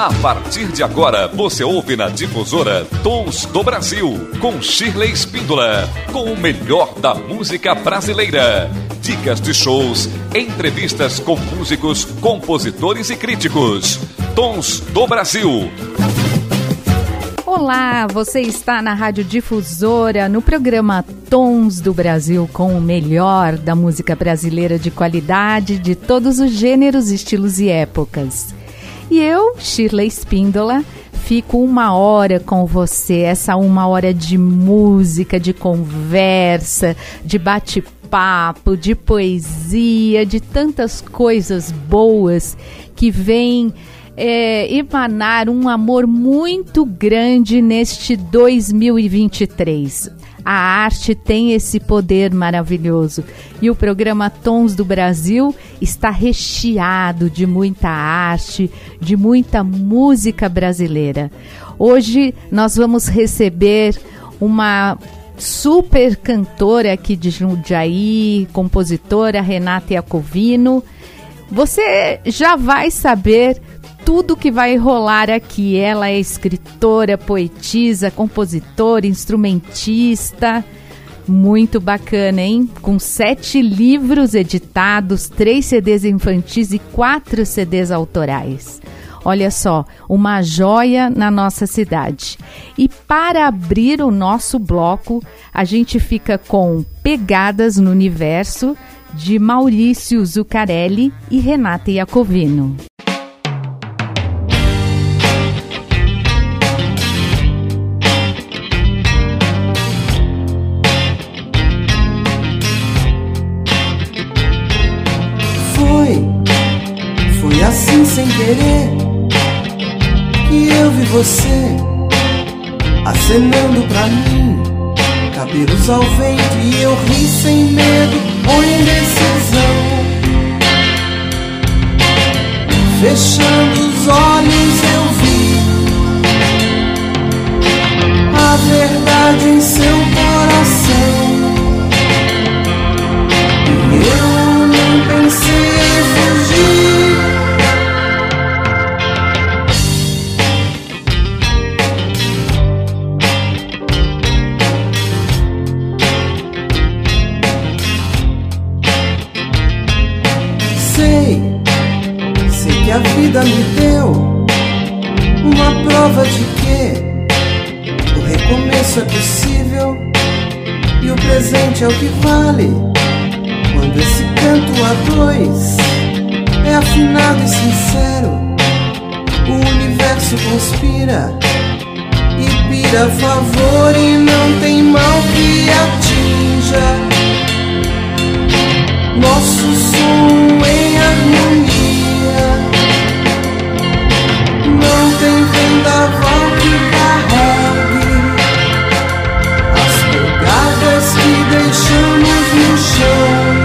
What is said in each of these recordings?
A partir de agora, você ouve na difusora Tons do Brasil, com Shirley Espíndola, com o melhor da música brasileira. Dicas de shows, entrevistas com músicos, compositores e críticos. Tons do Brasil. Olá, você está na Rádio Difusora, no programa Tons do Brasil, com o melhor da música brasileira de qualidade, de todos os gêneros, estilos e épocas. E eu, Shirley Espíndola, fico uma hora com você, essa uma hora de música, de conversa, de bate-papo, de poesia, de tantas coisas boas que vêm é, emanar um amor muito grande neste 2023. A arte tem esse poder maravilhoso e o programa Tons do Brasil está recheado de muita arte, de muita música brasileira. Hoje nós vamos receber uma super cantora aqui de Jundiaí, compositora Renata Iacovino. Você já vai saber tudo que vai rolar aqui. Ela é escritora, poetisa, compositora, instrumentista. Muito bacana, hein? Com sete livros editados, três CDs infantis e quatro CDs autorais. Olha só, uma joia na nossa cidade. E para abrir o nosso bloco, a gente fica com Pegadas no Universo, de Maurício Zuccarelli e Renata Iacovino. Sem querer que eu vi você acenando pra mim, cabelos ao vento e eu ri sem medo ou indecisão. Fechando os olhos eu vi a verdade em seu coração. E eu não pensei vida me deu uma prova de que o recomeço é possível e o presente é o que vale. Quando esse canto a dois é afinado e sincero, o universo conspira e pira a favor e não tem mal que atinja nosso som em harmonia. Não tem vendaval que carregue as pegadas que deixamos no chão.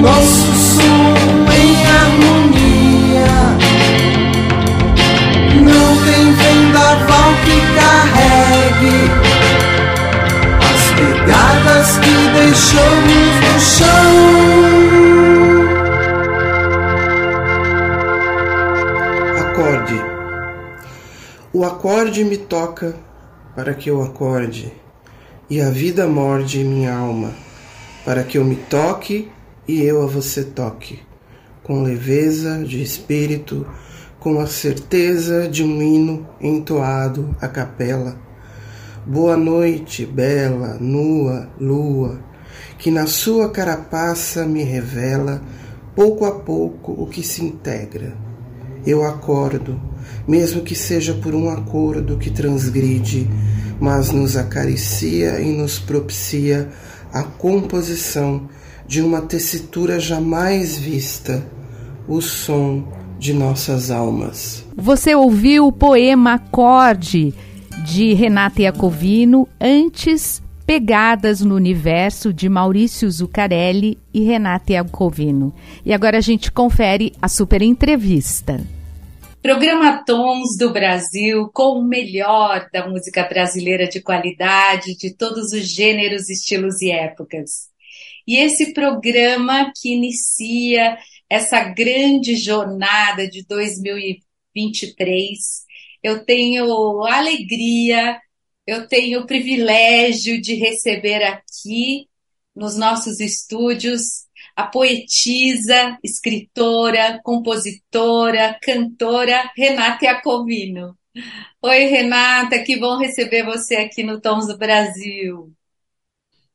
Nosso som em harmonia. Não tem vendaval que carregue as pegadas que deixamos no chão. Acorde. O acorde me toca para que eu acorde, e a vida morde minha alma, para que eu me toque e eu a você toque, com leveza de espírito, com a certeza de um hino entoado a capela. Boa noite, bela, nua, lua, que na sua carapaça me revela, pouco a pouco, o que se integra. Eu acordo, mesmo que seja por um acordo que transgride, mas nos acaricia e nos propicia a composição de uma tessitura jamais vista, o som de nossas almas. Você ouviu o poema Acorde de Renata Iacovino, antes Pegadas no Universo de Maurício Zuccarelli e Renata Iacovino. E agora a gente confere a super entrevista. Programa Tons do Brasil com o melhor da música brasileira de qualidade, de todos os gêneros, estilos e épocas. E esse programa que inicia essa grande jornada de 2023, eu tenho alegria, eu tenho o privilégio de receber aqui nos nossos estúdios a poetisa, escritora, compositora, cantora Renata Iacovino. Oi, Renata, que bom receber você aqui no Tons do Brasil.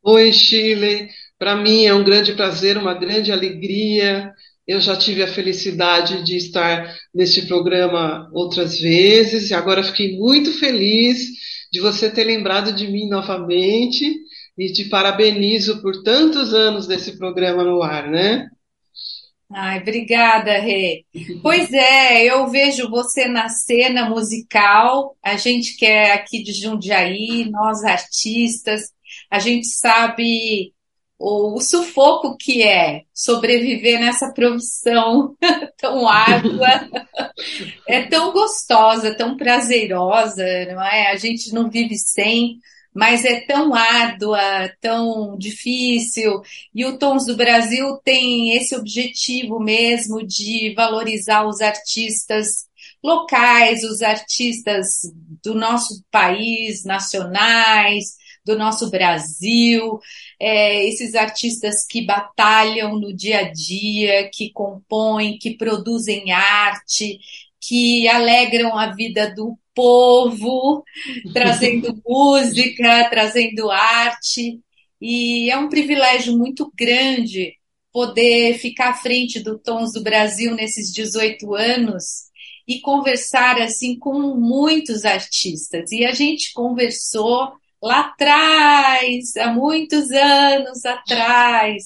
Oi, Chile. Para mim é um grande prazer, uma grande alegria. Eu já tive a felicidade de estar neste programa outras vezes e agora fiquei muito feliz de você ter lembrado de mim novamente e te parabenizo por tantos anos desse programa no ar, né? Ai, obrigada, Rê. Pois é, eu vejo você na cena musical, a gente que é aqui de Jundiaí, nós artistas, a gente sabe o, sufoco que é sobreviver nessa profissão tão árdua, é tão gostosa, tão prazerosa, não é? A gente não vive sem, mas é tão árdua, tão difícil. E o Tons do Brasil tem esse objetivo mesmo de valorizar os artistas locais, os artistas do nosso país, nacionais, do nosso Brasil, é, esses artistas que batalham no dia a dia, que compõem, que produzem arte, que alegram a vida do povo, trazendo música, trazendo arte. E é um privilégio muito grande poder ficar à frente do Tons do Brasil nesses 18 anos e conversar assim com muitos artistas. E a gente conversou lá atrás, há muitos anos atrás.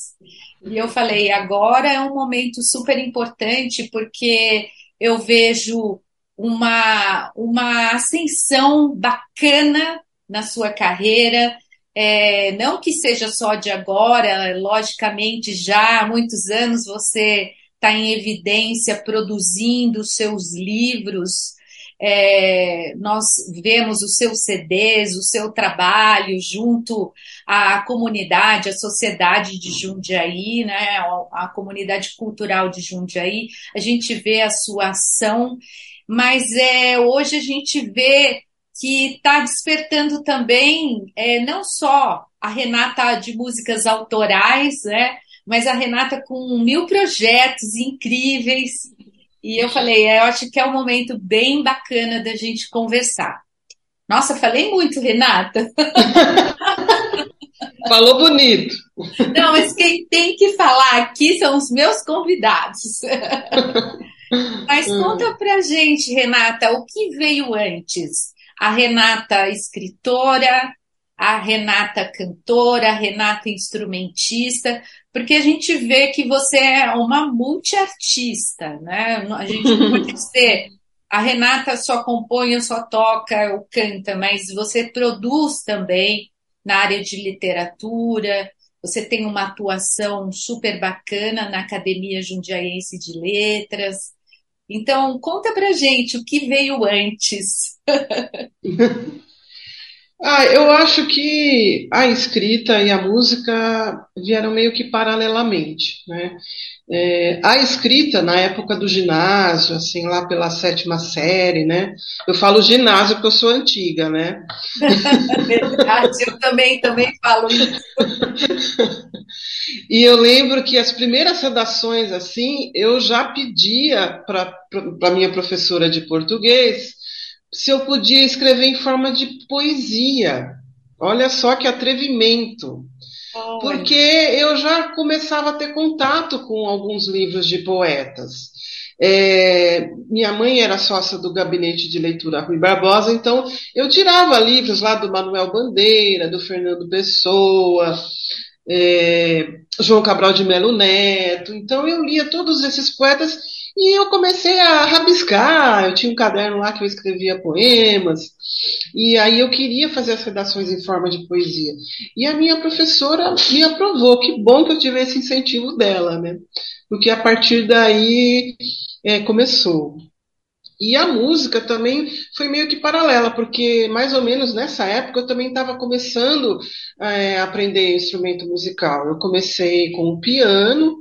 E eu falei, agora é um momento super importante porque eu vejo uma, uma ascensão bacana na sua carreira. É, não que seja só de agora, logicamente, já há muitos anos você está em evidência produzindo seus livros. É, nós vemos os seus CDs, o seu trabalho junto à comunidade, à sociedade de Jundiaí, né, a comunidade cultural de Jundiaí, a gente vê a sua ação mas é, hoje a gente vê que está despertando também é, não só a Renata de músicas autorais, né, mas a Renata com mil projetos incríveis. E eu falei, é, eu acho que é um momento bem bacana da gente conversar. Nossa, falei muito, Renata. Falou bonito. Não, mas quem tem que falar aqui são os meus convidados. Mas hum. conta pra gente, Renata, o que veio antes? A Renata escritora, a Renata cantora, a Renata instrumentista, porque a gente vê que você é uma multiartista, né? A gente não pode dizer a Renata só compõe, só toca, ou canta, mas você produz também na área de literatura, você tem uma atuação super bacana na Academia Jundiaense de Letras, então, conta pra gente o que veio antes. ah, eu acho que a escrita e a música vieram meio que paralelamente, né? É, a escrita na época do ginásio, assim, lá pela sétima série, né? Eu falo ginásio porque eu sou antiga, né? Verdade, eu também, também falo isso. E eu lembro que as primeiras redações, assim, eu já pedia para a minha professora de português se eu podia escrever em forma de poesia. Olha só que atrevimento. Porque eu já começava a ter contato com alguns livros de poetas. É, minha mãe era sócia do gabinete de leitura Rui Barbosa, então eu tirava livros lá do Manuel Bandeira, do Fernando Pessoa, é, João Cabral de Melo Neto. Então eu lia todos esses poetas E eu comecei a rabiscar, eu tinha um caderno lá que eu escrevia poemas, e aí eu queria fazer as redações em forma de poesia. E a minha professora me aprovou, que bom que eu tive esse incentivo dela, né? Porque a partir daí é, começou. E a música também foi meio que paralela, porque mais ou menos nessa época eu também estava começando é, a aprender instrumento musical. Eu comecei com o piano,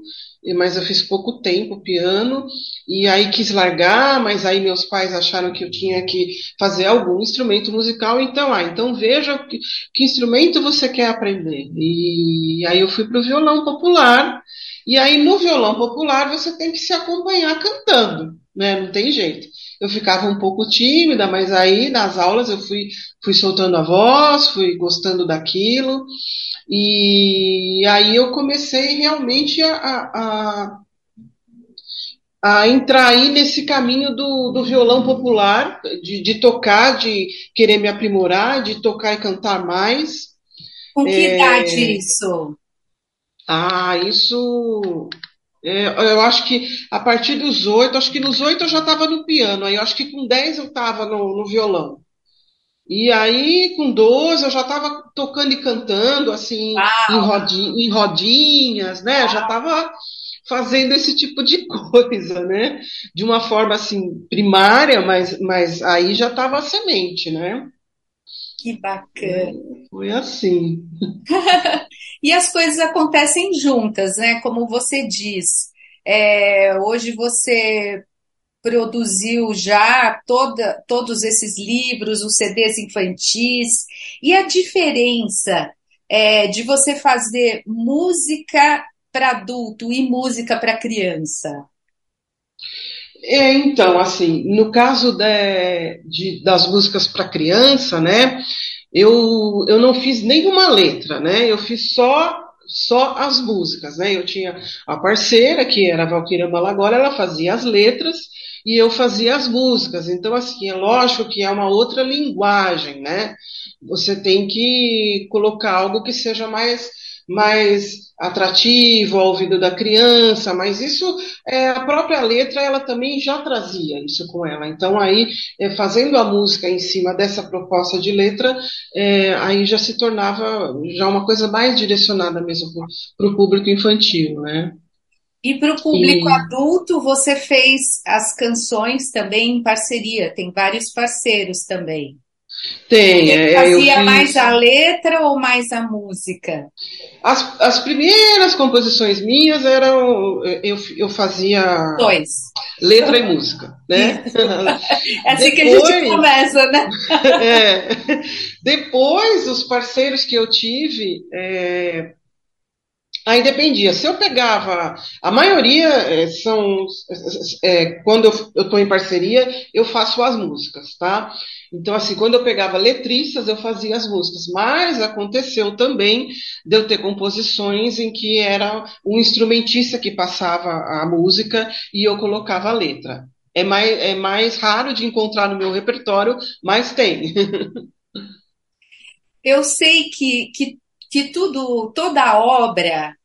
mas eu fiz pouco tempo piano, e aí quis largar, mas aí meus pais acharam que eu tinha que fazer algum instrumento musical, então, ah, então veja que, que instrumento você quer aprender. E aí eu fui para o violão popular, e aí no violão popular você tem que se acompanhar cantando, né? Não tem jeito. Eu ficava um pouco tímida, mas aí nas aulas eu fui, fui soltando a voz, fui gostando daquilo. E aí eu comecei realmente a, a, a entrar aí nesse caminho do, do violão popular, de, de, tocar, de querer me aprimorar, de tocar e cantar mais. Com que é... idade isso? Ah, isso. É, eu acho que a partir dos oito, acho que nos oito eu já estava no piano, aí eu acho que com dez eu estava no, no violão. E aí, com 12, eu já estava tocando e cantando, assim, em, rodinha, em, rodinhas, né? Uau. Já estava fazendo esse tipo de coisa, né? De uma forma, assim, primária, mas, mas aí já estava a semente, né? Que bacana. Foi assim. e as coisas acontecem juntas, né? Como você diz. É, hoje você produziu já toda, todos esses livros, os CDs infantis, e a diferença é, de você fazer música para adulto e música para criança? É, então, assim, no caso de, de das músicas para criança, né, eu, eu não fiz nenhuma letra, né, eu fiz só só as músicas, né? Eu tinha a parceira, que era a Valquíria Malagora, ela fazia as letras e eu fazia as músicas. Então, assim, é lógico que é uma outra linguagem, né? Você tem que colocar algo que seja mais, mais atrativo ao ouvido da criança, mas isso, é, a própria letra, ela também já trazia isso com ela. Então, aí, é, fazendo a música em cima dessa proposta de letra, é, aí já se tornava já uma coisa mais direcionada mesmo para o público infantil, né? E para o público e... adulto, você fez as canções também em parceria, tem vários parceiros também. Tem. Você é, fazia fiz... mais a letra ou mais a música? As, as primeiras composições minhas eram. Eu, eu fazia. Dois. Letra e música, né? é assim Depois, que a gente começa, né? é. Depois, os parceiros que eu tive. É, Aí dependia. Se eu pegava. A maioria é, são. É, quando eu estou em parceria, eu faço as músicas, tá? Então, assim, quando eu pegava letristas, eu fazia as músicas. Mas aconteceu também de eu ter composições em que era um instrumentista que passava a música e eu colocava a letra. É mais, é mais raro de encontrar no meu repertório, mas tem. eu sei que, que que tudo, toda obra,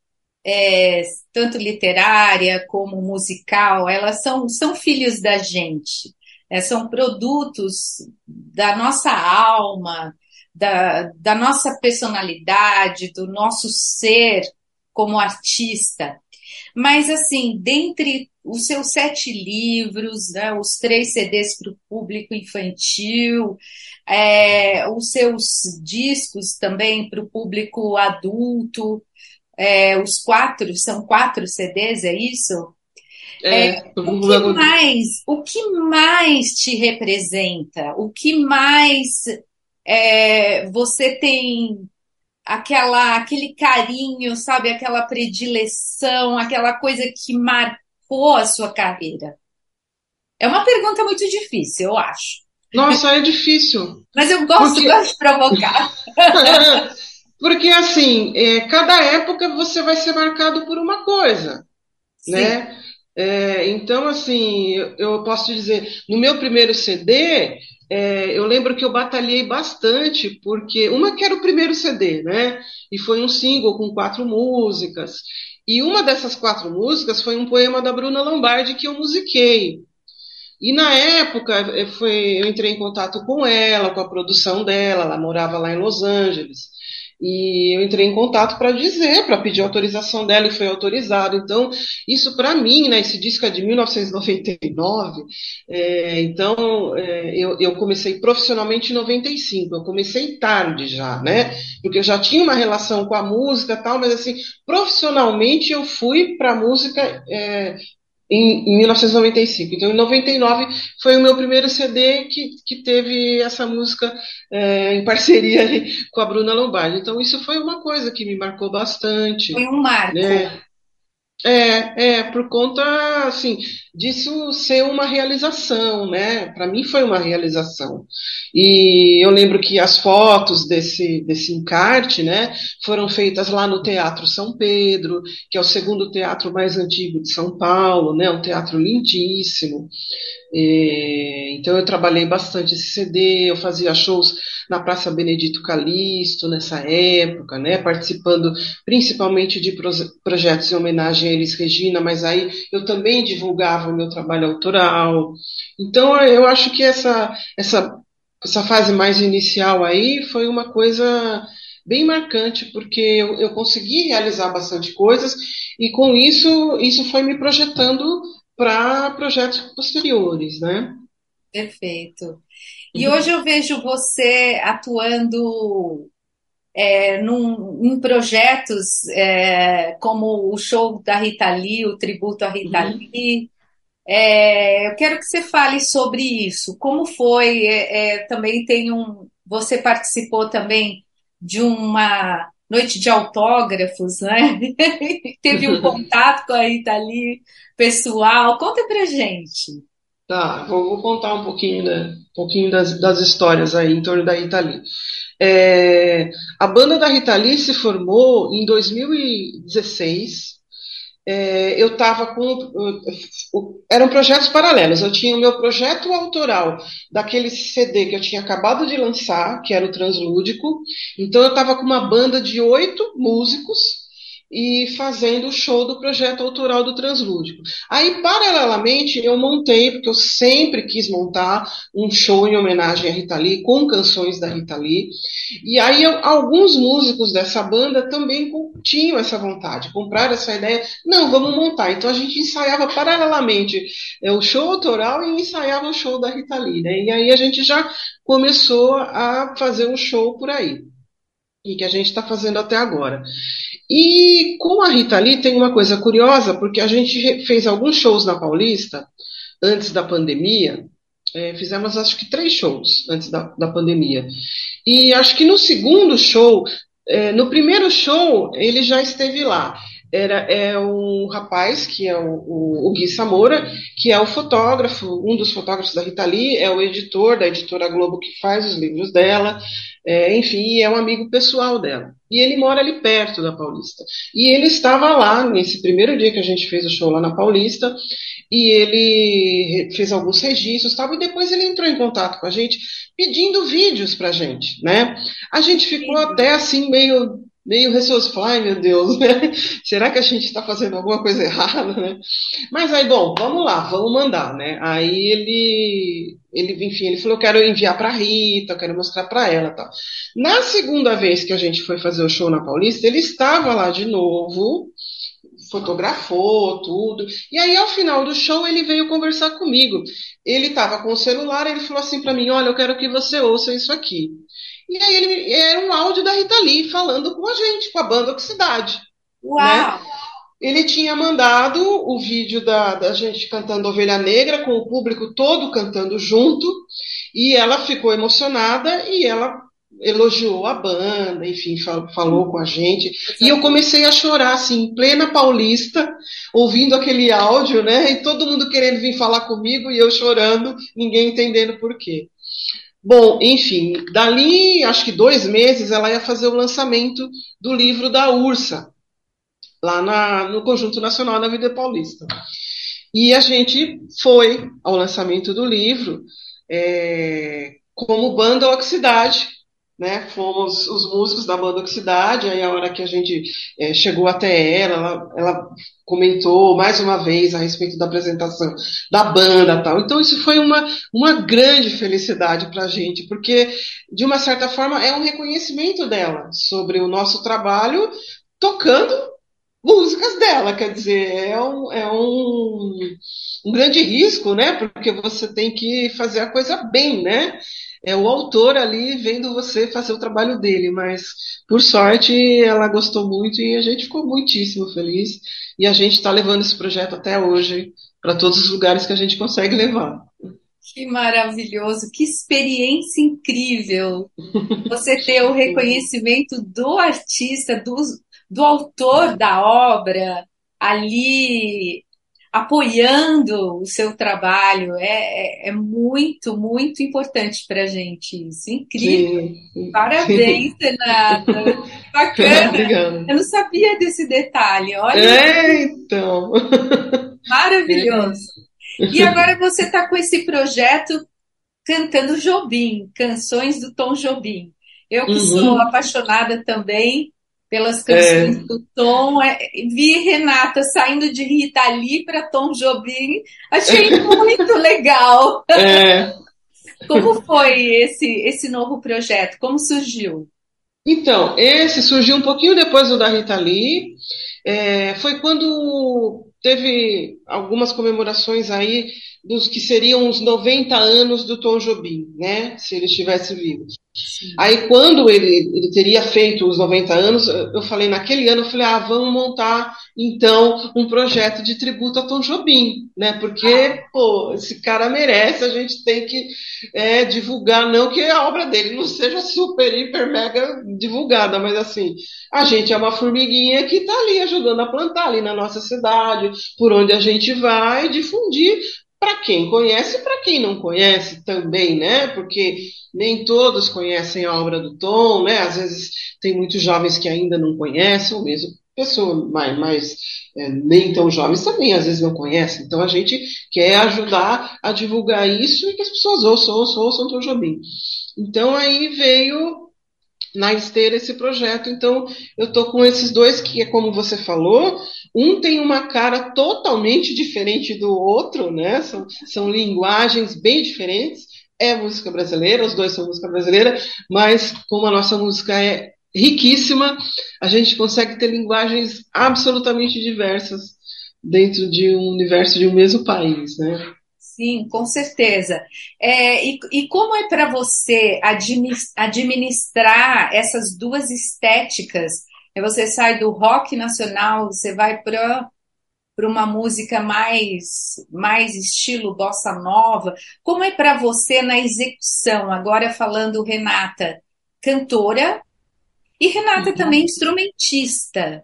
é, tanto literária como musical, elas são, são filhos da gente, é, são produtos da nossa alma, da, da nossa personalidade, do nosso ser como artista. Mas, assim, dentre os seus sete livros, né, os três CDs para o público infantil, é, os seus discos também para o público adulto, é, os quatro, são quatro CDs, é isso? É, é, o que mais, o que mais te representa? O que mais é, você tem aquela, aquele carinho, sabe, aquela predileção, aquela coisa que marcou a sua carreira? É uma pergunta muito difícil, eu acho. Nossa, é difícil. Mas eu gosto, porque... gosto de provocar. porque assim, é, cada época você vai ser marcado por uma coisa, Sim. né? É, então, assim, eu, eu posso te dizer, no meu primeiro CD, é, eu lembro que eu batalhei bastante, porque uma que era o primeiro CD, né? E foi um single com quatro músicas. E uma dessas quatro músicas foi um poema da Bruna Lombardi que eu musiquei. E na época foi, eu entrei em contato com ela, com a produção dela, ela morava lá em Los Angeles. E eu entrei em contato para dizer, para pedir autorização dela e foi autorizado. Então, isso para mim, né, esse disco é de 1999, é, então é, eu, eu, comecei profissionalmente em 95, eu comecei tarde já, né, porque eu já tinha uma relação com a música tal, mas assim, profissionalmente eu fui para a música é, em, em 1995. Então, em 99 foi o meu primeiro CD que, que teve essa música é, em parceria com a Bruna Lombardi. Então, isso foi uma coisa que me marcou bastante. Foi um marco. Né? É, é, por conta, assim, disso ser uma realização, né? Para mim foi uma realização. E eu lembro que as fotos desse, desse encarte, né, foram feitas lá no Teatro São Pedro, que é o segundo teatro mais antigo de São Paulo, né? Um teatro lindíssimo. É, então eu trabalhei bastante esse CD, eu fazia shows na Praça Benedito Calixto nessa época, né, participando principalmente de projetos em homenagem a Elis Regina, mas aí eu também divulgava o meu trabalho autoral. Então eu acho que essa, essa, essa fase mais inicial aí foi uma coisa bem marcante, porque eu, eu consegui realizar bastante coisas e com isso, isso foi me projetando para projetos posteriores, né? Perfeito. E hoje eu vejo você atuando é, num, em projetos é, como o show da Rita Lee, o tributo à Rita uhum. Lee. É, eu quero que você fale sobre isso. Como foi? É, é, também tem um. Você participou também de uma noite de autógrafos, né? Teve um contato com a Rita Lee pessoal. Conta pra gente. Tá, vou, vou contar um pouquinho, né, um pouquinho das, das histórias aí em torno da Rita Lee. É, a banda da Rita Lee se formou em 2016. É, eu estava com. Eram projetos paralelos. Eu tinha o meu projeto autoral daquele CD que eu tinha acabado de lançar, que era o Translúdico. Então eu estava com uma banda de oito músicos e fazendo o show do projeto autoral do Translúdico. Aí, paralelamente, eu montei, porque eu sempre quis montar um show em homenagem à Rita Lee, com canções da Rita Lee. E aí, eu, alguns músicos dessa banda também tinham essa vontade, compraram essa ideia. Não, vamos montar. Então, a gente ensaiava paralelamente é, o show autoral e ensaiava o show da Rita Lee. Né? E aí, a gente já começou a fazer um show por aí e que a gente está fazendo até agora. E com a Rita Lee tem uma coisa curiosa, porque a gente fez alguns shows na Paulista antes da pandemia. É, fizemos acho que três shows antes da, da pandemia. E acho que no segundo show, é, no primeiro show, ele já esteve lá era é um rapaz que é o, o, Gui Samora, que é o fotógrafo, um dos fotógrafos da Rita Lee, é o editor da editora Globo que faz os livros dela, é, enfim, é um amigo pessoal dela. E ele mora ali perto da Paulista. E ele estava lá nesse primeiro dia que a gente fez o show lá na Paulista, e ele fez alguns registros, tal, e depois ele entrou em contato com a gente pedindo vídeos para a gente, né? A gente ficou até assim meio meio falar, ai meu Deus, né? será que a gente está fazendo alguma coisa errada, né? Mas aí, bom, vamos lá, vamos mandar, né? Aí ele, ele enfim, ele falou, eu quero enviar para Rita, eu quero mostrar para ela, tal. Na segunda vez que a gente foi fazer o show na Paulista, ele estava lá de novo, fotografou tudo, e aí ao final do show ele veio conversar comigo. Ele estava com o celular, ele falou assim para mim, olha, eu quero que você ouça isso aqui. E aí ele era um áudio da Rita Lee falando com a gente, com a banda Oxicidade. Uau! Né? Ele tinha mandado o vídeo da, da gente cantando Ovelha Negra, com o público todo cantando junto, e ela ficou emocionada e ela elogiou a banda, enfim, falou com a gente. E eu comecei a chorar, assim, em plena paulista, ouvindo aquele áudio, né? E todo mundo querendo vir falar comigo e eu chorando, ninguém entendendo por quê. Bom, enfim, dali acho que dois meses ela ia fazer o lançamento do livro da Ursa, lá na, no Conjunto Nacional da Vida Paulista. E a gente foi ao lançamento do livro é, como banda Oxidade, né? Fomos os músicos da banda Oxidade, aí a hora que a gente é, chegou até ela, ela, ela, comentou mais uma vez a respeito da apresentação da banda tal. Então isso foi uma, uma grande felicidade para a gente, porque de uma certa forma é um reconhecimento dela sobre o nosso trabalho tocando músicas dela, quer dizer, é um, é um, um grande risco, né? Porque você tem que fazer a coisa bem, né? É o autor ali vendo você fazer o trabalho dele, mas por sorte ela gostou muito e a gente ficou muitíssimo feliz e a gente está levando esse projeto até hoje para todos os lugares que a gente consegue levar. Que maravilhoso, que experiência incrível você ter o reconhecimento do artista, do, do autor da obra ali apoiando o seu trabalho. É, é, é muito, muito importante para a gente isso. Incrível. Sim. Parabéns, Renata. Bacana. Eu não sabia desse detalhe. Olha. É, então. Maravilhoso. É. E agora você está com esse projeto cantando Jobim, canções do Tom Jobim. Eu que uhum. sou apaixonada também pelas canções é. do Tom. É, vi Renata saindo de Rita Lee para Tom Jobim. Achei muito legal. É. Como foi esse, esse novo projeto? Como surgiu? Então, esse surgiu um pouquinho depois do da Rita Lee. É, foi quando teve algumas comemorações aí dos que seriam os 90 anos do Tom Jobim, né? Se ele estivesse vivo. Aí, quando ele, ele teria feito os 90 anos, eu falei, naquele ano, eu falei, ah, vamos montar, então, um projeto de tributo a Tom Jobim, né? Porque, pô, esse cara merece, a gente tem que é, divulgar, não que a obra dele não seja super, hiper, mega divulgada, mas assim, a gente é uma formiguinha que está ali ajudando a plantar ali na nossa cidade, por onde a gente vai, difundir para quem conhece e para quem não conhece também, né? Porque nem todos conhecem a obra do Tom, né? Às vezes tem muitos jovens que ainda não conhecem, ou mesmo pessoas mais, mais é, nem tão jovens também às vezes não conhecem. Então a gente quer ajudar a divulgar isso e que as pessoas ouçam, ouçam, ouçam Tom Jobim. Então aí veio na esteira esse projeto. Então, eu estou com esses dois que é como você falou, um tem uma cara totalmente diferente do outro, né? São, são linguagens bem diferentes. É música brasileira, os dois são música brasileira, mas como a nossa música é riquíssima, a gente consegue ter linguagens absolutamente diversas dentro de um universo de um mesmo país, né? Sim, com certeza. É, e, e, como é para você administrar essas duas estéticas? Você sai do rock nacional, você vai para para uma música mais mais estilo bossa nova. Como é para você na execução? Agora falando Renata, cantora e Renata uhum. também instrumentista, né?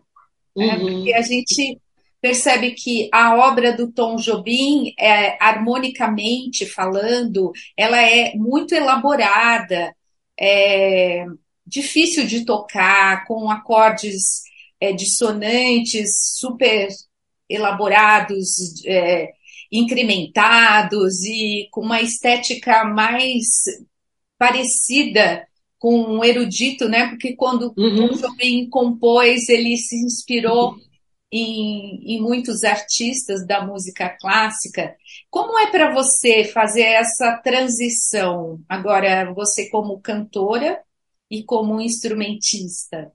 uhum. né? porque a gente percebe que a obra do Tom Jobim, é, harmonicamente falando, ela é muito elaborada, é difícil de tocar, com acordes é, dissonantes super elaborados, é, incrementados e com uma estética mais parecida com um erudito, né? Porque quando uhum. o Jobim compôs, ele se inspirou em, em muitos artistas da música clássica. Como é para você fazer essa transição agora, você como cantora e como instrumentista?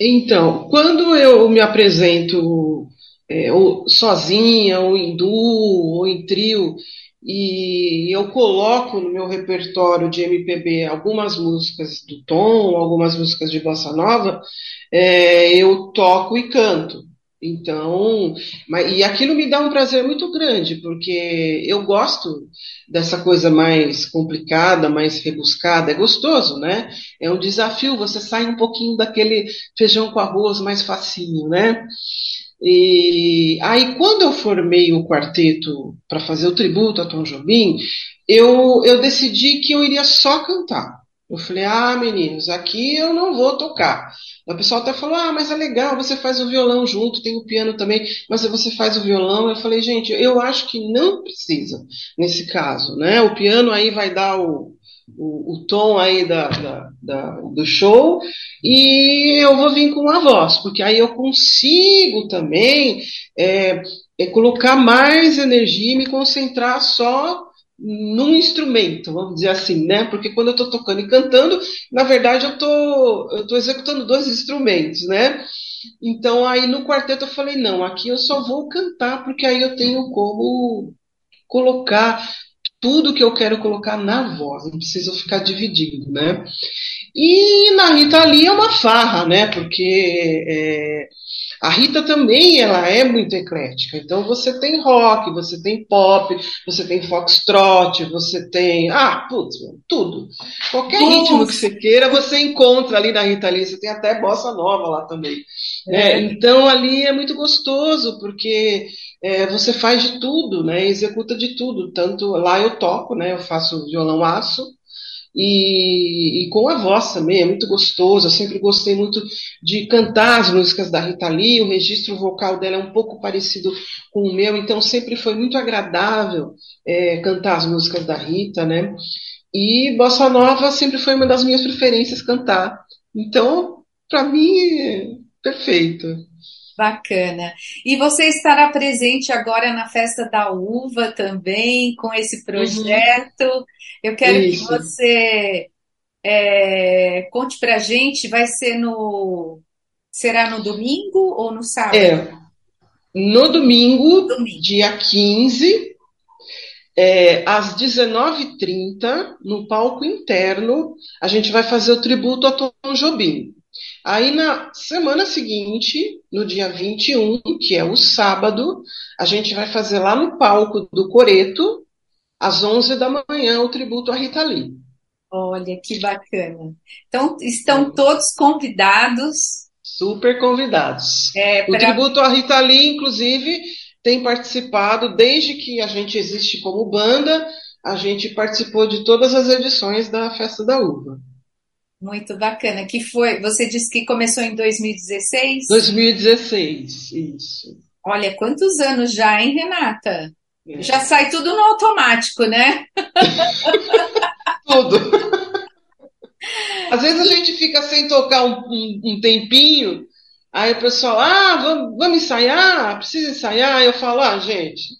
Então, quando eu me apresento é, ou sozinha, ou em duo, ou em trio, e eu coloco no meu repertório de MPB algumas músicas do Tom, algumas músicas de bossa nova, é, eu toco e canto. Então, mas, e aquilo me dá um prazer muito grande, porque eu gosto dessa coisa mais complicada, mais rebuscada, é gostoso, né? É um desafio, você sai um pouquinho daquele feijão com arroz mais facinho, né? E aí, quando eu formei o quarteto para fazer o tributo a Tom Jobim, eu, eu decidi que eu iria só cantar. Eu falei, ah, meninos, aqui eu não vou tocar. O pessoal até falou: ah, mas é legal, você faz o violão junto, tem o piano também, mas você faz o violão. Eu falei: gente, eu acho que não precisa nesse caso, né? O piano aí vai dar o, o, o tom aí da, da, da, do show e eu vou vir com a voz, porque aí eu consigo também é, é colocar mais energia e me concentrar só num instrumento, vamos dizer assim, né? Porque quando eu estou tocando e cantando, na verdade eu tô, eu tô executando dois instrumentos, né? Então aí no quarteto eu falei, não, aqui eu só vou cantar, porque aí eu tenho como colocar tudo que eu quero colocar na voz, não preciso ficar dividindo, né? E na Rita Lee é uma farra, né? Porque é, a Rita também ela é muito eclética. Então você tem rock, você tem pop, você tem foxtrot, você tem ah, putz, tudo. Qualquer Nossa. ritmo que você queira, você encontra ali na Rita Lee. Você tem até bossa nova lá também. Né? É. Então ali é muito gostoso porque é, você faz de tudo, né? Executa de tudo. Tanto lá eu toco, né? Eu faço violão aço e, e, com a voz também, é muito gostoso. Eu sempre gostei muito de cantar as músicas da Rita Lee, o registro vocal dela é um pouco parecido com o meu, então sempre foi muito agradável é, cantar as músicas da Rita, né? E Bossa Nova sempre foi uma das minhas preferências cantar. Então, para mim, perfeito. Bacana. E você estará presente agora na Festa da Uva também, com esse uhum. projeto. Uhum. Eu quero Isso. que você é, conte pra gente, vai ser no. Será no domingo ou no sábado? É. No domingo, domingo. dia 15, é, às 19h30, no palco interno, a gente vai fazer o tributo a Tom Jobim. Aí na semana seguinte, no dia 21, que é o sábado, a gente vai fazer lá no palco do Coreto, às 11 da manhã, o tributo a Rita Lee. Olha, que bacana. Então, estão todos convidados. Super convidados. É, pra... O tributo a Rita Lee, inclusive, tem participado, desde que a gente existe como banda, a gente participou de todas as edições da Festa da Uva. Muito bacana. Que foi, você disse que começou em 2016? 2016, isso. Olha, quantos anos já, hein, Renata? É. Já sai tudo no automático, né? tudo. Às vezes a gente fica sem tocar um, um, um tempinho, aí o pessoal, ah, vamos, vamos ensaiar? Precisa ensaiar? Aí eu falo, ah, gente,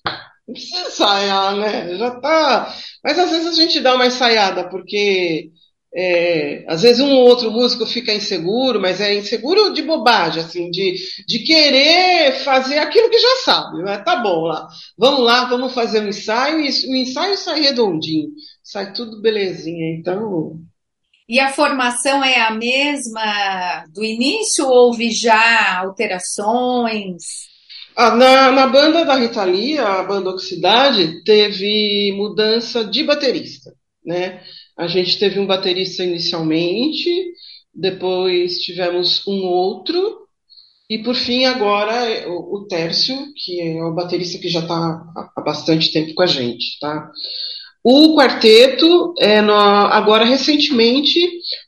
não precisa ensaiar, né? Já tá. Mas às vezes a gente dá uma ensaiada, porque é, às vezes um ou outro músico fica inseguro, mas é inseguro de bobagem, assim, de, de querer fazer aquilo que já sabe. Né? Tá bom lá, vamos lá, vamos fazer um ensaio, e o ensaio sai redondinho, sai tudo belezinha. Então. E a formação é a mesma do início? Houve já alterações? Ah, na, na banda da Rita Lee, a banda Oxidade, teve mudança de baterista, né? A gente teve um baterista inicialmente, depois tivemos um outro, e por fim agora o, o Tércio, que é o baterista que já está há bastante tempo com a gente, tá? O quarteto, é, no, agora recentemente,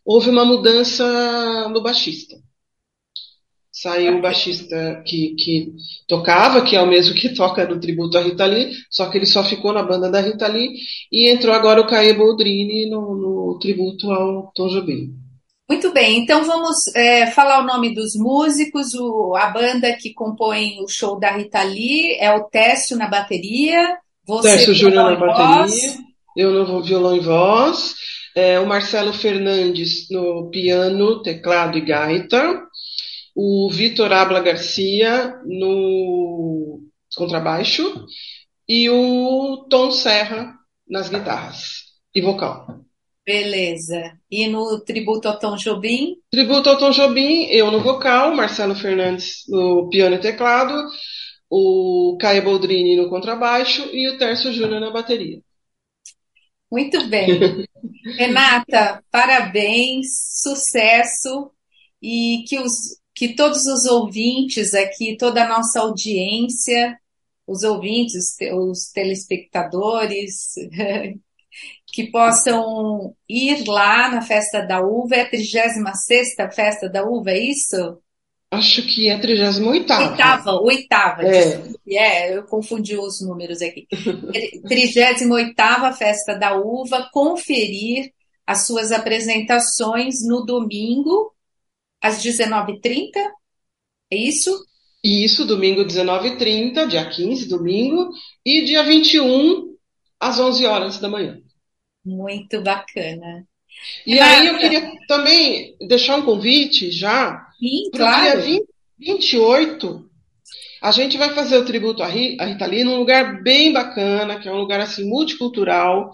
houve uma mudança no baixista. Saiu o baixista que, que tocava, que é o mesmo que toca no tributo à Rita Lee, só que ele só ficou na banda da Rita Lee, e entrou agora o Caê Boldrini no, no tributo ao Tom Jobim. Muito bem, então vamos é, falar o nome dos músicos. O, a banda que compõe o show da Rita Lee é o Técio na bateria, você Técio Júnior na bateria, eu no violão e voz, é, o Marcelo Fernandes no piano, teclado e gaita, o Vitor Abla Garcia no contrabaixo e o Tom Serra nas guitarras e vocal. Beleza. E no tributo ao Tom Jobim? Tributo ao Tom Jobim, eu no vocal, Marcelo Fernandes no piano e teclado, o Caio Boldrini no contrabaixo e o Tércio Júnior na bateria. Muito bem. Renata, parabéns, sucesso e que os que todos os ouvintes aqui, toda a nossa audiência, os ouvintes, os telespectadores, que possam ir lá na Festa da Uva. É a 36 Festa da Uva, é isso? Acho que é a 38. Oitava, oitava. É. é, eu confundi os números aqui. 38 Festa da Uva, conferir as suas apresentações no domingo, às 19h30. É isso? Isso, domingo 19h30, dia 15, domingo, e dia 21, às 11 horas da manhã. Muito bacana. E aí eu queria também deixar um convite já o claro. dia 20, 28. A gente vai fazer o tributo à Rita Lee num lugar bem bacana, que é um lugar assim multicultural,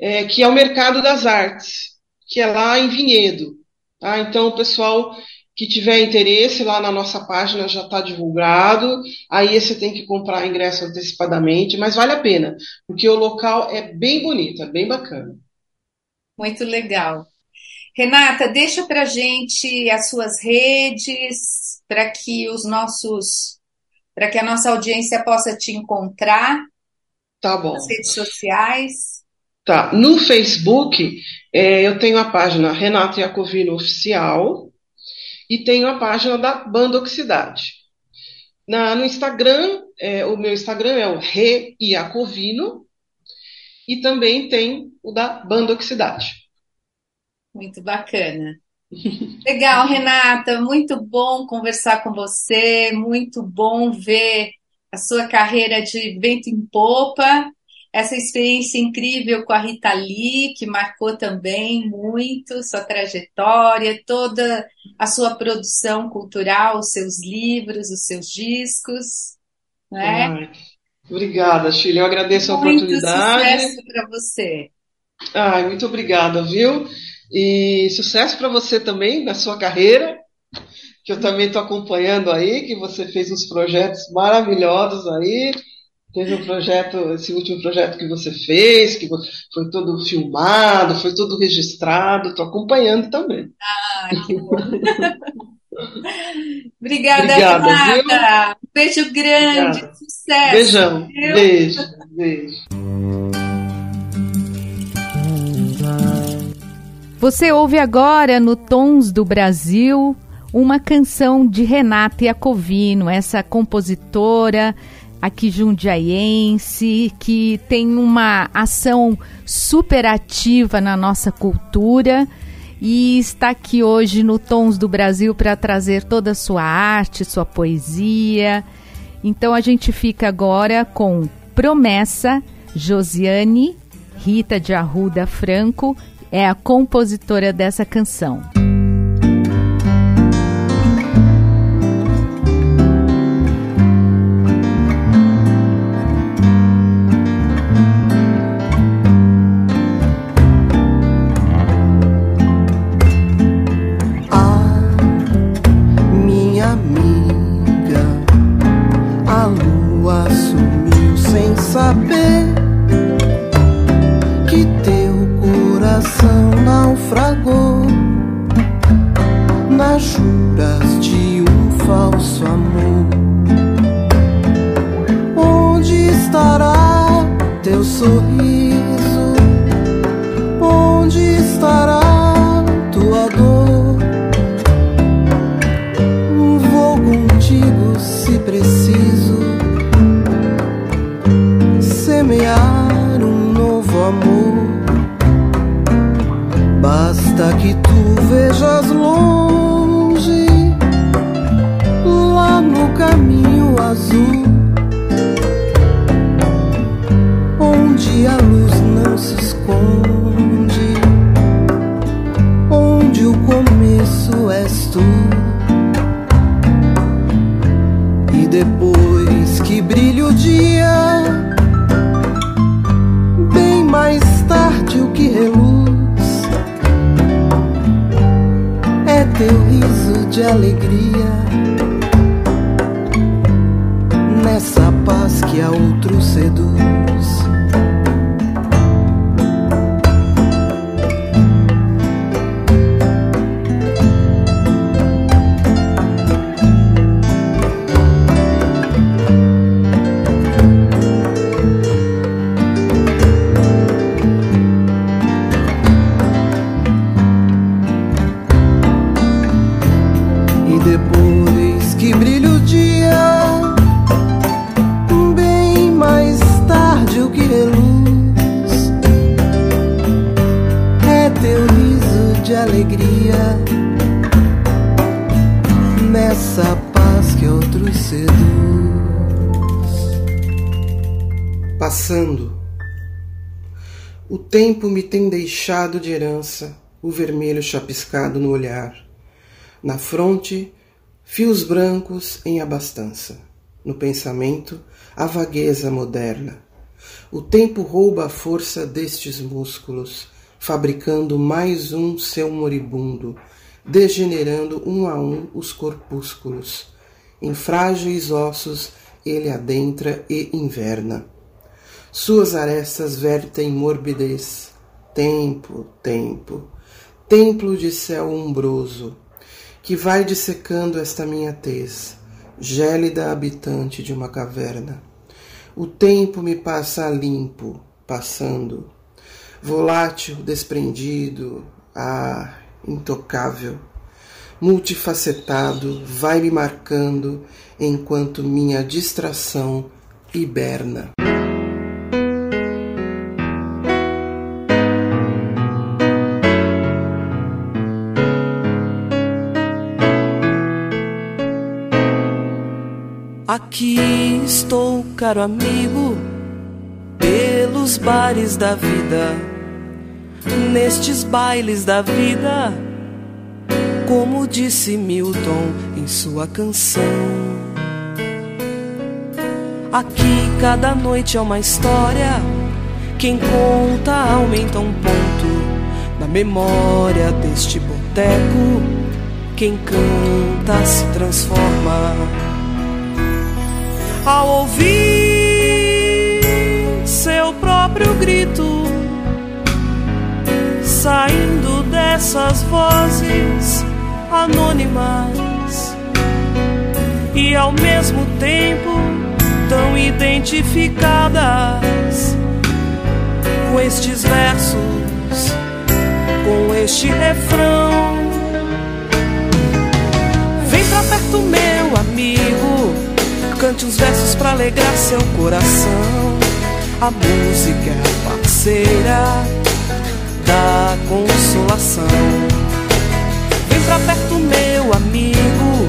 é, que é o Mercado das Artes, que é lá em Vinhedo. Tá? Então, o pessoal que tiver interesse, lá na nossa página já está divulgado. Aí você tem que comprar ingresso antecipadamente, mas vale a pena, porque o local é bem bonito, é bem bacana. Muito legal. Renata, deixa para gente as suas redes para que os nossos, para que a nossa audiência possa te encontrar. Tá bom. Nas redes sociais. Tá. No Facebook, é, eu tenho a página Renata Iacovino Oficial e tenho a página da Banda Oxidade. Na, no Instagram, é, o meu Instagram é o Re Iacovino e também tem o da Banda Oxidade. Muito bacana. Legal, Renata, muito bom conversar com você, muito bom ver a sua carreira de vento em popa essa experiência incrível com a Rita Lee, que marcou também muito sua trajetória, toda a sua produção cultural, os seus livros, os seus discos. Né? Ai, obrigada, Chile. Eu agradeço a muito oportunidade. Muito sucesso para você. Ai, muito obrigada, viu? E sucesso para você também na sua carreira, que eu também estou acompanhando aí, que você fez uns projetos maravilhosos aí. Teve um projeto, esse último projeto que você fez, que foi todo filmado, foi todo registrado, estou acompanhando também. Ah, que bom. Obrigada, Obrigada Renata. Um beijo grande, Obrigada. sucesso. Beijão, viu? beijo, beijo. Você ouve agora no Tons do Brasil uma canção de Renata Iacovino, essa compositora aqui jundiaiense, que tem uma ação super ativa na nossa cultura e está aqui hoje no Tons do Brasil para trazer toda a sua arte, sua poesia. Então a gente fica agora com Promessa, Josiane, Rita de Arruda Franco, é a compositora dessa canção. De herança o vermelho chapiscado no olhar, na fronte, fios brancos em abastança, no pensamento, a vagueza moderna. O tempo rouba a força destes músculos, fabricando mais um seu moribundo degenerando um a um os corpúsculos. Em frágeis ossos ele adentra e inverna. Suas arestas vertem morbidez. Tempo, tempo, templo de céu umbroso, que vai dissecando esta minha tez, gélida habitante de uma caverna. O tempo me passa limpo, passando, volátil, desprendido, ah, intocável, multifacetado, vai me marcando enquanto minha distração hiberna. Aqui estou, caro amigo, pelos bares da vida nestes bailes da vida, como disse Milton em sua canção. Aqui cada noite é uma história, quem conta aumenta um ponto na memória deste boteco. Quem canta se transforma ao ouvir seu próprio grito saindo dessas vozes anônimas e ao mesmo tempo tão identificadas com estes versos, com este refrão. Cante uns versos pra alegrar seu coração. A música é parceira da consolação. Vem pra perto, meu amigo,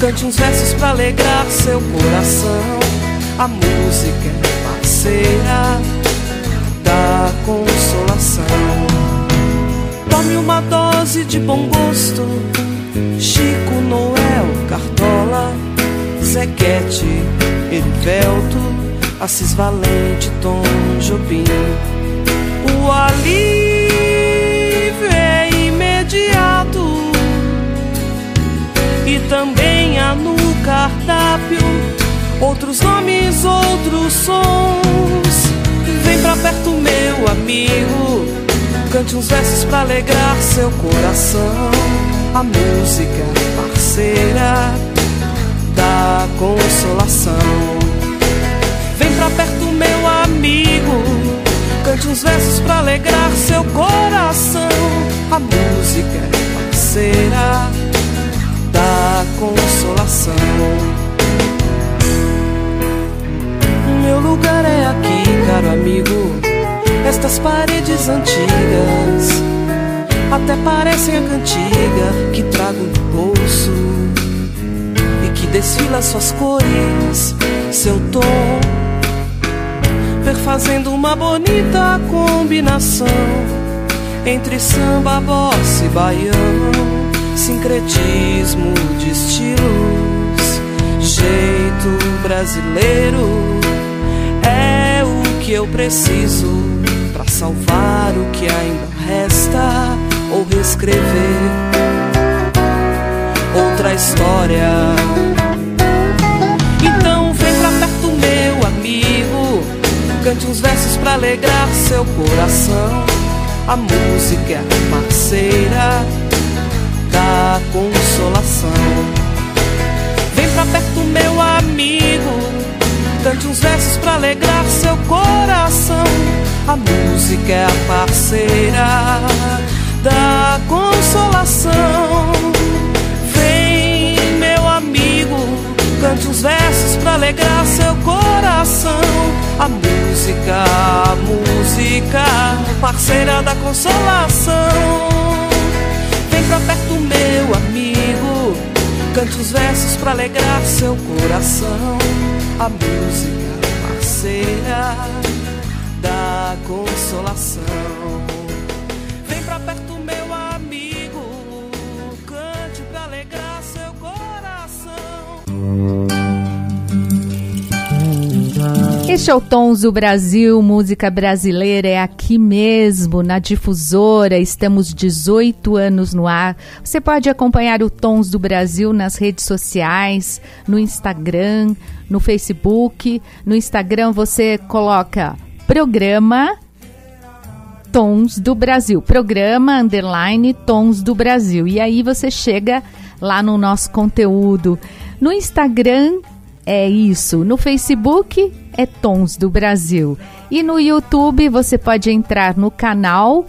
cante uns versos pra alegrar seu coração. A música é parceira da consolação. Tome uma dose de bom gosto, Chico, Noel, Cartola, Zequete, Erivelto, Assis Valente, Tom Jobim. O alívio e também há no cardápio outros nomes, outros sons. Vem pra perto, meu amigo, cante uns versos pra alegrar seu coração. A música parceira da consolação. Vem pra perto, meu amigo, cante uns versos pra alegrar seu coração. A música parceira da consolação. Meu lugar é aqui, caro amigo. Estas paredes antigas até parecem a cantiga que trago no bolso desfila suas cores, seu tom, perfazendo uma bonita combinação entre samba, bossa e baião sincretismo de estilos, jeito brasileiro é o que eu preciso para salvar o que ainda resta ou reescrever outra história. Cante uns versos para alegrar seu coração. A música é parceira da consolação. Vem pra perto, meu amigo, cante uns versos pra alegrar seu coração. A música é a parceira da consolação. Cante uns versos pra alegrar seu coração. A música, a música, parceira da consolação. pra perto, meu amigo. Cante os versos pra alegrar seu coração. A música parceira da consolação. Este é o Tons do Brasil, música brasileira é aqui mesmo, na difusora. Estamos 18 anos no ar. Você pode acompanhar o Tons do Brasil nas redes sociais, no Instagram, no Facebook. No Instagram você coloca programa Tons do Brasil, programa underline Tons do Brasil. E aí você chega lá no nosso conteúdo. No Instagram é isso. No Facebook é Tons do Brasil. E no YouTube você pode entrar no canal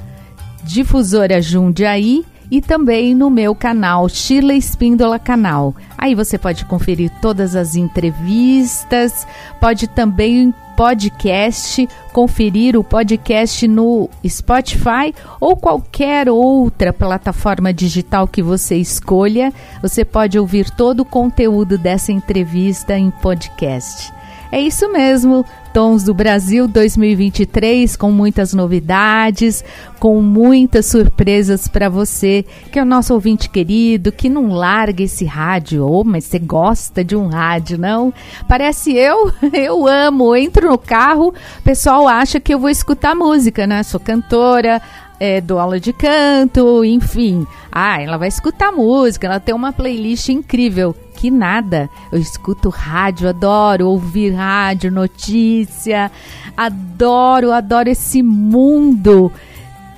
Difusora Jundiaí e também no meu canal Chile Espíndola Canal. Aí você pode conferir todas as entrevistas, pode também podcast, conferir o podcast no Spotify ou qualquer outra plataforma digital que você escolha. Você pode ouvir todo o conteúdo dessa entrevista em podcast. É isso mesmo, Tons do Brasil 2023 com muitas novidades, com muitas surpresas para você, que é o nosso ouvinte querido, que não larga esse rádio, oh, mas você gosta de um rádio, não? Parece eu, eu amo, entro no carro, o pessoal acha que eu vou escutar música, né? Sou cantora, é, dou aula de canto, enfim. Ah, ela vai escutar música, ela tem uma playlist incrível. Nada, eu escuto rádio, adoro ouvir rádio, notícia, adoro, adoro esse mundo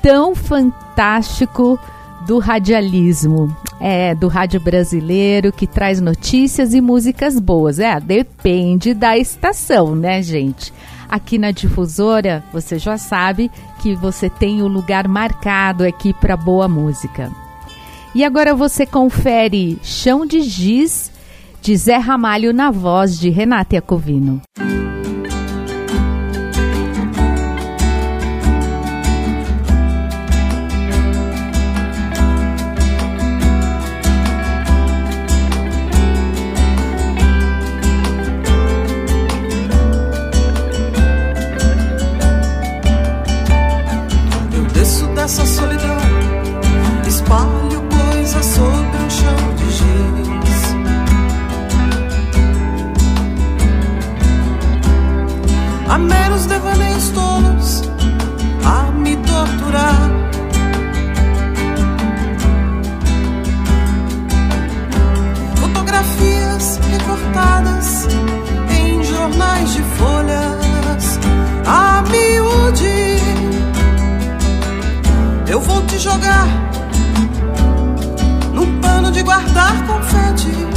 tão fantástico do radialismo. É, do rádio brasileiro que traz notícias e músicas boas. É, depende da estação, né, gente? Aqui na difusora, você já sabe que você tem o lugar marcado aqui para boa música. E agora você confere Chão de Giz, de Zé Ramalho, na voz de Renata Iacovino. folhas a miúde. Eu vou te jogar no pano de guardar confete.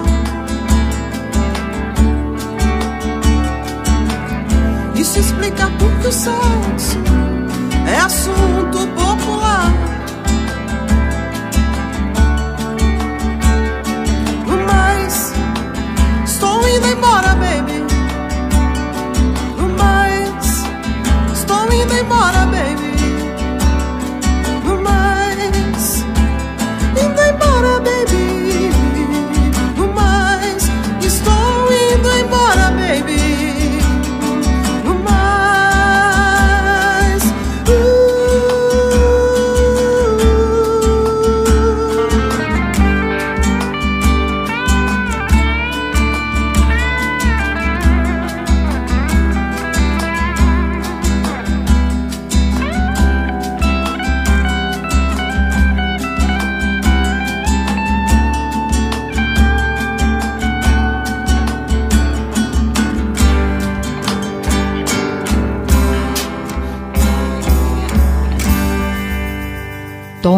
Isso explica por que o sexo é assunto popular. No mais, estou indo embora, baby. No mais, estou indo embora, baby.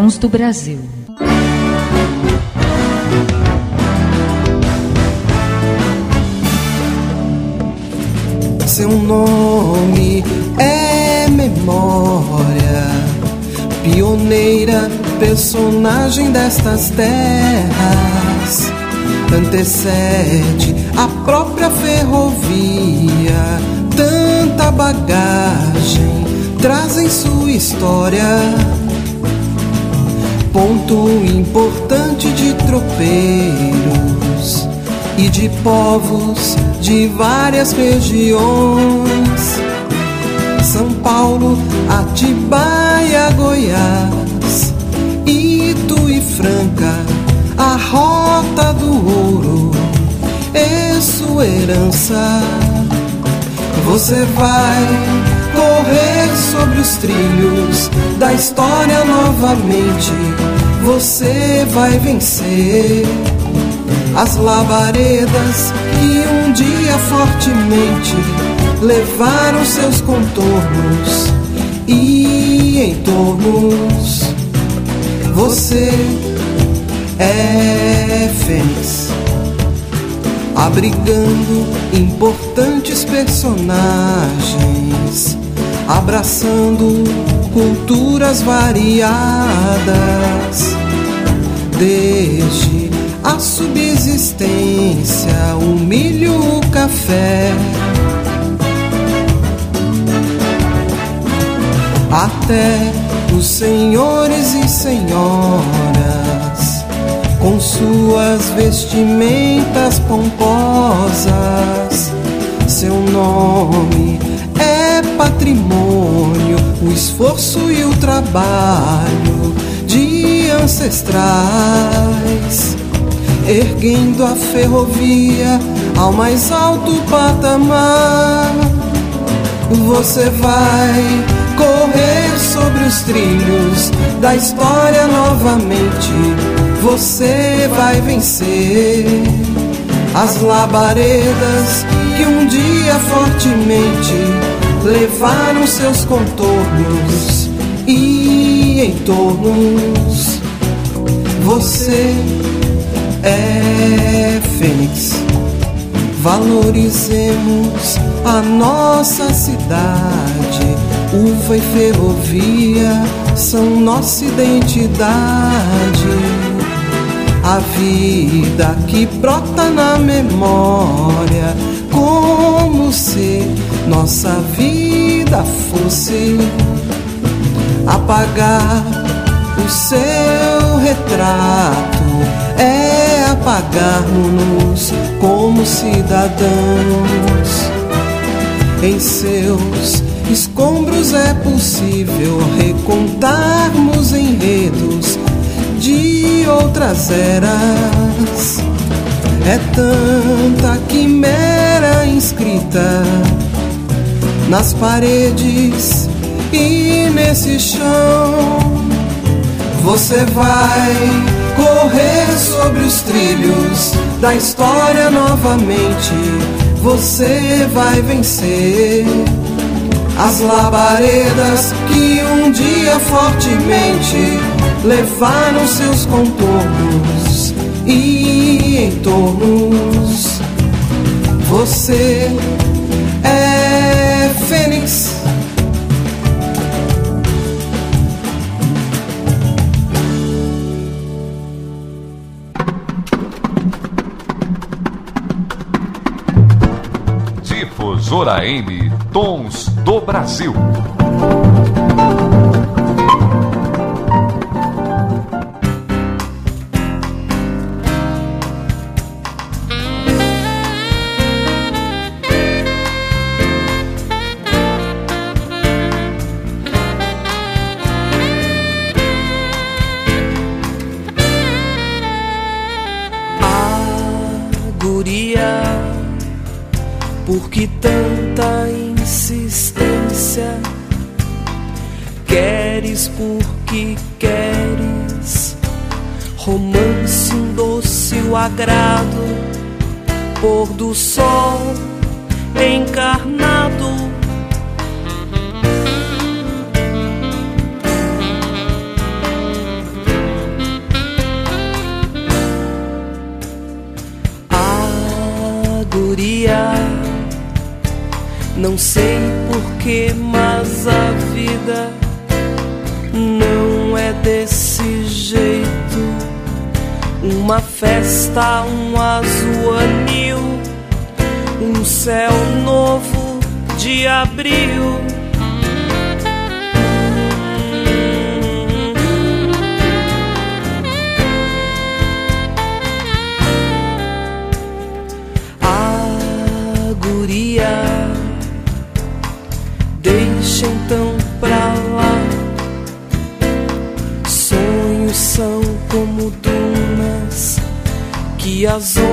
Tons do Brasil. Seu nome é memória, pioneira, personagem destas terras. Antecede a própria ferrovia, tanta bagagem traz em sua história. Ponto importante de tropeiros e de povos de várias regiões. São Paulo, Atibaia, Goiás, Itu e Franca, a rota do ouro é sua herança. Você vai correr sobre os trilhos da história novamente. Você vai vencer as labaredas que um dia fortemente levaram seus contornos e entornos. Você é fênix, abrigando importantes personagens, abraçando culturas variadas, desde a subsistência, o milho, o café, até os senhores e senhoras com suas vestimentas pomposas. Seu nome patrimônio, o esforço e o trabalho de ancestrais, erguendo a ferrovia ao mais alto patamar. Você vai correr sobre os trilhos da história novamente. Você vai vencer as labaredas que um dia fortemente levaram seus contornos e entornos. Você é fênix. Valorizemos a nossa cidade. Uva e ferrovia são nossa identidade. A vida que brota na memória, como se nossa vida fosse apagar o seu retrato, é apagarmos como cidadãos. Em seus escombros é possível recontarmos enredos de outras eras. É tanta quimera inscrita nas paredes e nesse chão. Você vai correr sobre os trilhos da história novamente. Você vai vencer as labaredas que um dia fortemente levaram seus contornos e entornos. Você Difusora M, Tons do Brasil. sol encarnado. A guria, não sei porquê, mas a vida não é desse jeito. Uma festa, um azul céu novo de abril. A guria, deixa então pra lá. Sonhos são como dunas que as ondas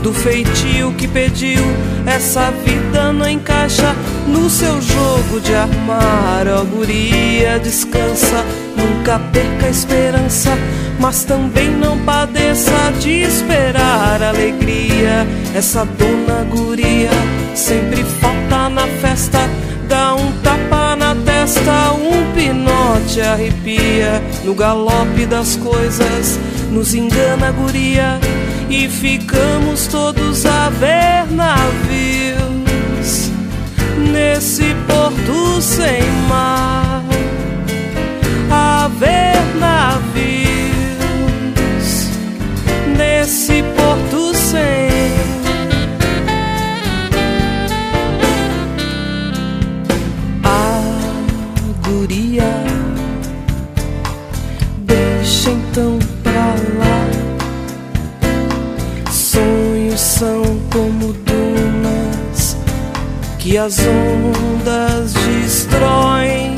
do feitio que pediu. Essa vida não encaixa no seu jogo de armar, ó guria, descansa, nunca perca a esperança, mas também não padeça de esperar alegria. Essa dona guria sempre falta na festa, dá um tapa na testa, um pinote arrepia no galope das coisas, nos engana guria e ficamos todos a ver navios nesse porto sem mar, a ver navios nesse porto que as ondas destroem.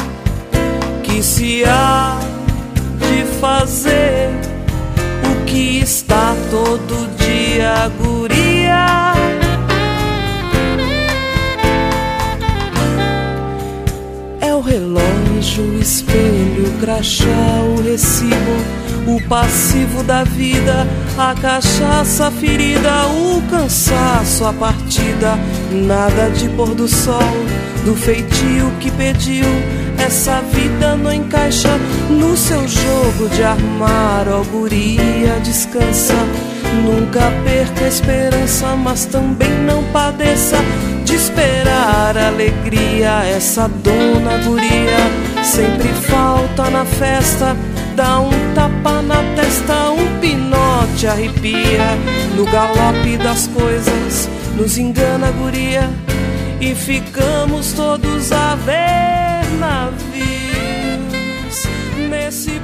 Que se há de fazer o que está todo dia, guria. É o relógio, o espelho, o crachá, o recibo o passivo da vida, a cachaça ferida, o cansaço, a partida, nada de pôr do sol, do feitio que pediu. Essa vida não encaixa no seu jogo de armar, ó guria, descansa, Nunca perca a esperança, mas também não padeça de esperar alegria. Essa dona guria sempre falta na festa. Dá um tapa na testa, um pinote arrepia. No galope das coisas, nos engana a guria. E ficamos todos a ver navios nesse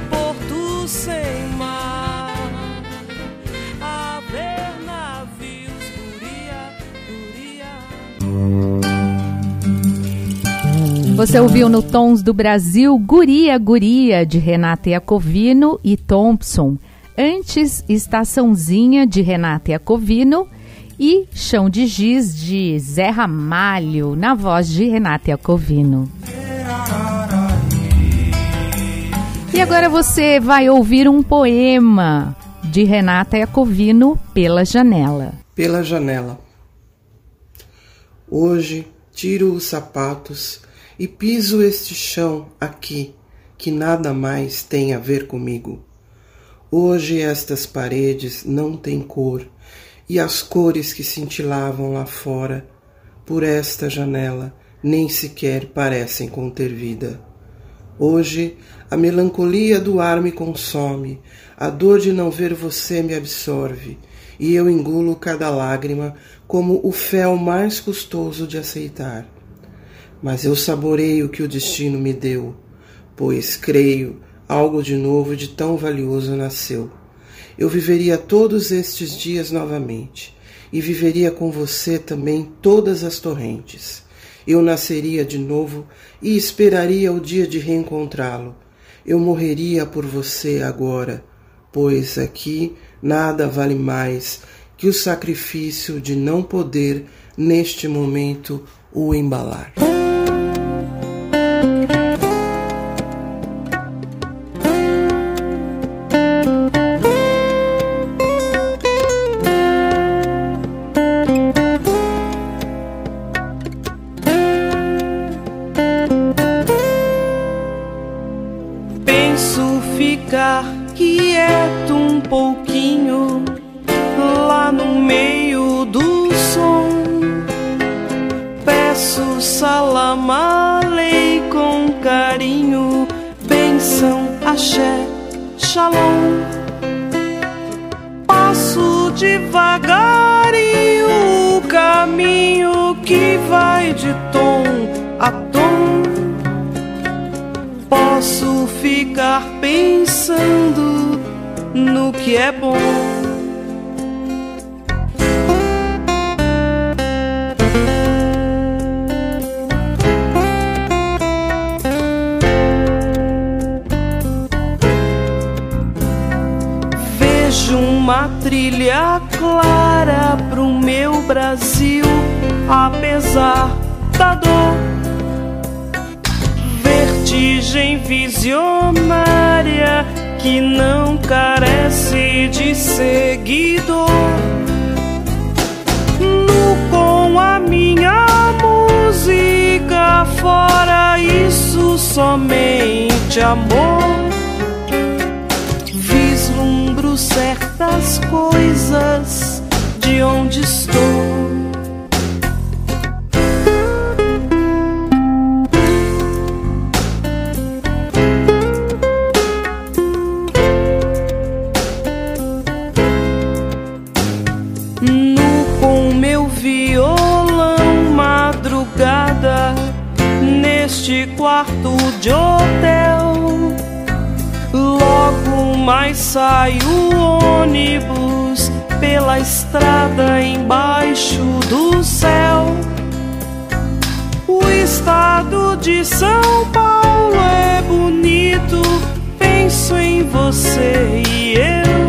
Você ouviu no Tons do Brasil Guria Guria de Renata Iacovino e Thompson. Antes, Estaçãozinha de Renata Iacovino e Chão de Giz de Zé Ramalho, na voz de Renata Iacovino. E agora você vai ouvir um poema de Renata Iacovino, Pela Janela. Pela Janela. Hoje tiro os sapatos e piso este chão aqui, que nada mais tem a ver comigo. Hoje estas paredes não têm cor e as cores que cintilavam lá fora, por esta janela, nem sequer parecem conter vida. Hoje a melancolia do ar me consome, a dor de não ver você me absorve, e eu engulo cada lágrima como o fel mais custoso de aceitar. Mas eu saboreio o que o destino me deu, pois creio algo de novo e de tão valioso nasceu eu viveria todos estes dias novamente, e viveria com você também todas as torrentes. Eu nasceria de novo e esperaria o dia de reencontrá-lo. Eu morreria por você agora, pois aqui nada vale mais que o sacrifício de não poder, neste momento, o embalar. com meu violão madrugada neste quarto de hotel. Logo mais sai o ônibus pela estrada embaixo do céu. O estado de São Paulo é bonito, penso em você e eu.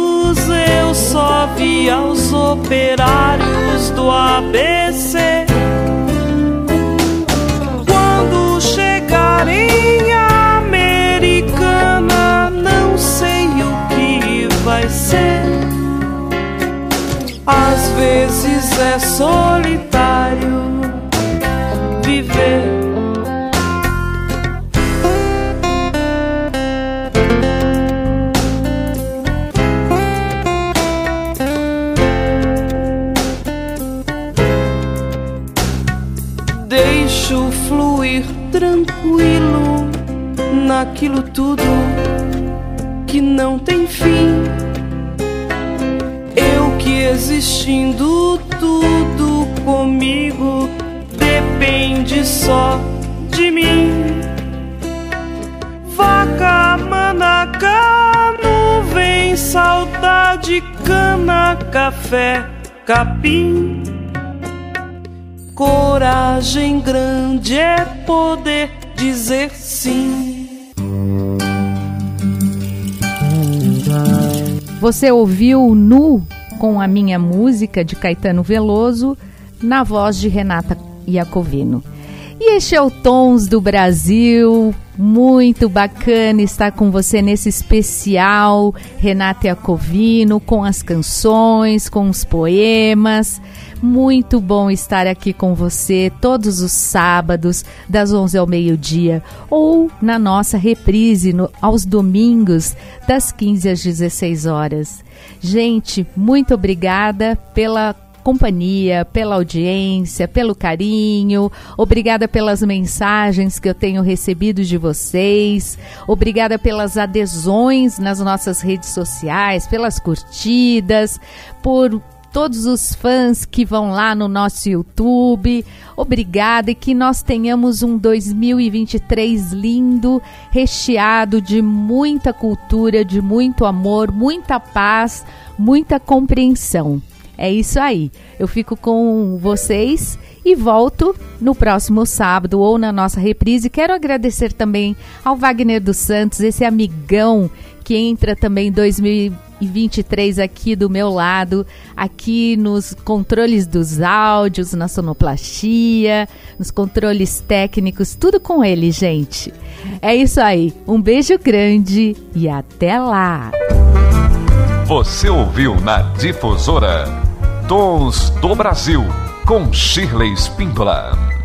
eu só via os operários do ABC. Quando chegarem a Americana, não sei o que vai ser. Às vezes é solitário naquilo tudo que não tem fim. Eu que existindo tudo comigo depende só de mim. Vaca, manacá, nuvem, saudade, cana, café, capim. Coragem grande é poder dizer sim. Você ouviu Nu com a minha música de Caetano Veloso, na voz de Renata Iacovino. E este é o Tons do Brasil, muito bacana estar com você nesse especial Renata Iacovino, com as canções, com os poemas. Muito bom estar aqui com você todos os sábados, das 11 ao meio-dia, ou na nossa reprise no, aos domingos, das 15 às 16 horas. Gente, muito obrigada pela companhia, pela audiência, pelo carinho. Obrigada pelas mensagens que eu tenho recebido de vocês. Obrigada pelas adesões nas nossas redes sociais, pelas curtidas, por todos os fãs que vão lá no nosso YouTube. Obrigada e que nós tenhamos um 2023 lindo, recheado de muita cultura, de muito amor, muita paz, muita compreensão. É isso aí. Eu fico com vocês e volto no próximo sábado ou na nossa reprise. Quero agradecer também ao Wagner dos Santos, esse amigão que entra também em 2023 aqui do meu lado, aqui nos controles dos áudios, na sonoplastia, nos controles técnicos, tudo com ele, gente. É isso aí. Um beijo grande e até lá. Você ouviu na Difusora Tons do Brasil, com Shirley Spindola.